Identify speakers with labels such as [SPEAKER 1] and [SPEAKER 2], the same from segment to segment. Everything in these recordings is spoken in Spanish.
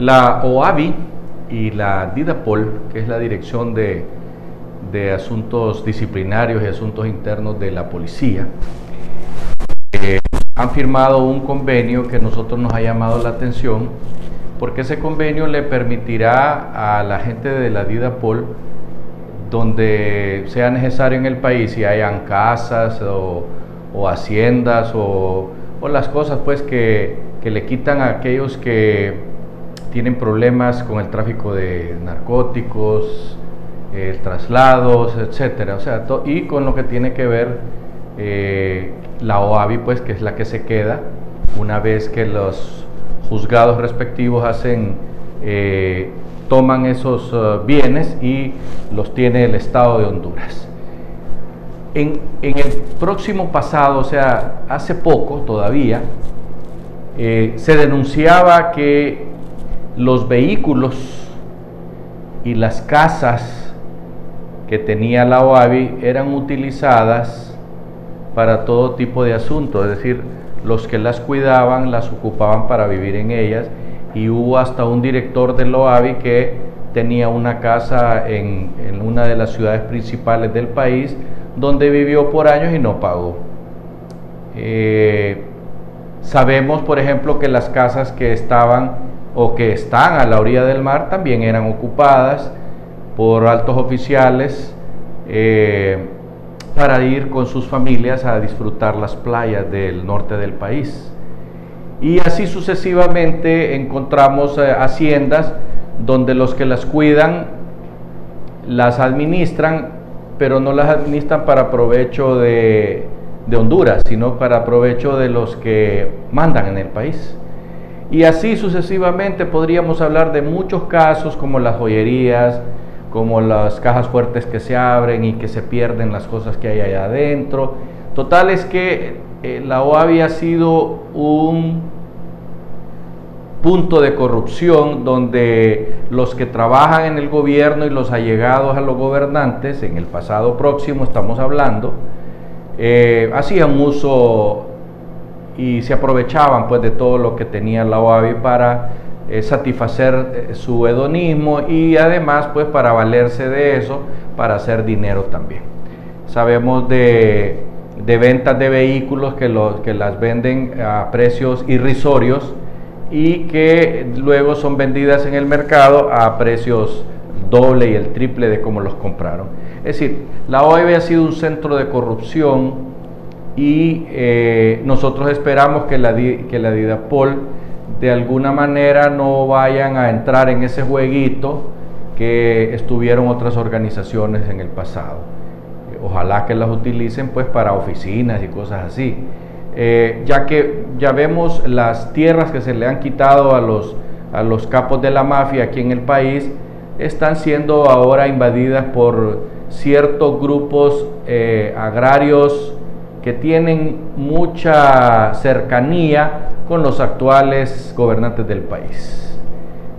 [SPEAKER 1] La OAVI y la DIDAPOL, que es la Dirección de, Asuntos Disciplinarios y Asuntos Internos de la Policía, eh, han firmado un convenio que a nosotros nos ha llamado la atención porque ese convenio le permitirá a la gente de la DIDAPOL, donde sea necesario en el país, si hayan casas o, haciendas o, las cosas pues que, que le quitan a aquellos que tienen problemas con el tráfico de narcóticos, traslados, etcétera, o sea, y con lo que tiene que ver eh, la OAVI, pues, que es la que se queda una vez que los juzgados respectivos hacen, eh, toman esos uh, bienes y los tiene el Estado de Honduras. En, en, el próximo pasado, o sea, hace poco todavía, eh, se denunciaba que los vehículos y las casas que tenía la OAVI eran utilizadas para todo tipo de asuntos, es decir, los que las cuidaban las ocupaban para vivir en ellas y hubo hasta un director de la OAVI que tenía una casa en, una de las ciudades principales del país donde vivió por años y no pagó. Eh, sabemos, por ejemplo, que las casas que estaban o que están a la orilla del mar también eran ocupadas por altos oficiales eh, para ir con sus familias a disfrutar las playas del norte del país. Y así sucesivamente encontramos eh, haciendas donde los que las cuidan las administran, pero no las administran para provecho de, de Honduras, sino para provecho de los que mandan en el país. Y así sucesivamente podríamos hablar de muchos casos como las joyerías, como las cajas fuertes que se abren y que se pierden las cosas que hay allá adentro. Total es que eh, la OAVI ha sido un punto de corrupción donde los que trabajan en el gobierno y los allegados a los gobernantes, en el pasado próximo estamos hablando, eh, hacían uso y se aprovechaban pues de todo lo que tenía la OAVI para eh, satisfacer eh, su hedonismo y además pues para valerse de eso para hacer dinero también. Sabemos de, ventas de vehículos que, los, que las venden a precios irrisorios y que luego son vendidas en el mercado a precios doble y el triple de como los compraron. Es decir, la OAVI ha sido un centro de corrupción y eh, nosotros esperamos que la, que la Didapol de alguna manera no vayan a entrar en ese jueguito que estuvieron otras organizaciones en el pasado. Ojalá que las utilicen pues para oficinas y cosas así. Eh, ya que ya vemos las tierras que se le han quitado a los, a los capos de la mafia aquí en el país, están siendo ahora invadidas por ciertos grupos eh, agrarios que tienen mucha cercanía con los actuales gobernantes del país.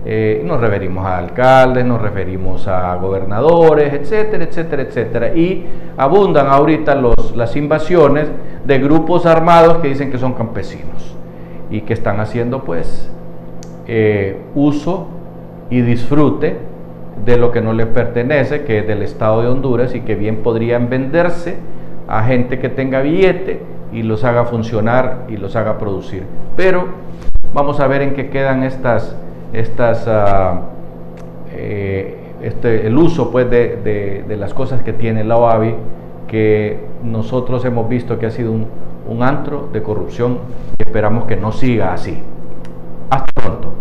[SPEAKER 1] Eh, nos referimos a alcaldes, nos referimos a gobernadores, etcétera, etcétera, etcétera. Y abundan ahorita las invasiones de grupos armados que dicen que son campesinos y que están haciendo pues eh, uso y disfrute de lo que no les pertenece, que es del Estado de Honduras y que bien podrían venderse a gente que tenga billete y los haga funcionar y los haga producir. Pero vamos a ver en qué quedan estas, estas uh, eh, este, el uso pues de, de, las cosas que tiene la OAVI, que nosotros hemos visto que ha sido un, un antro de corrupción y esperamos que no siga así. Hasta pronto.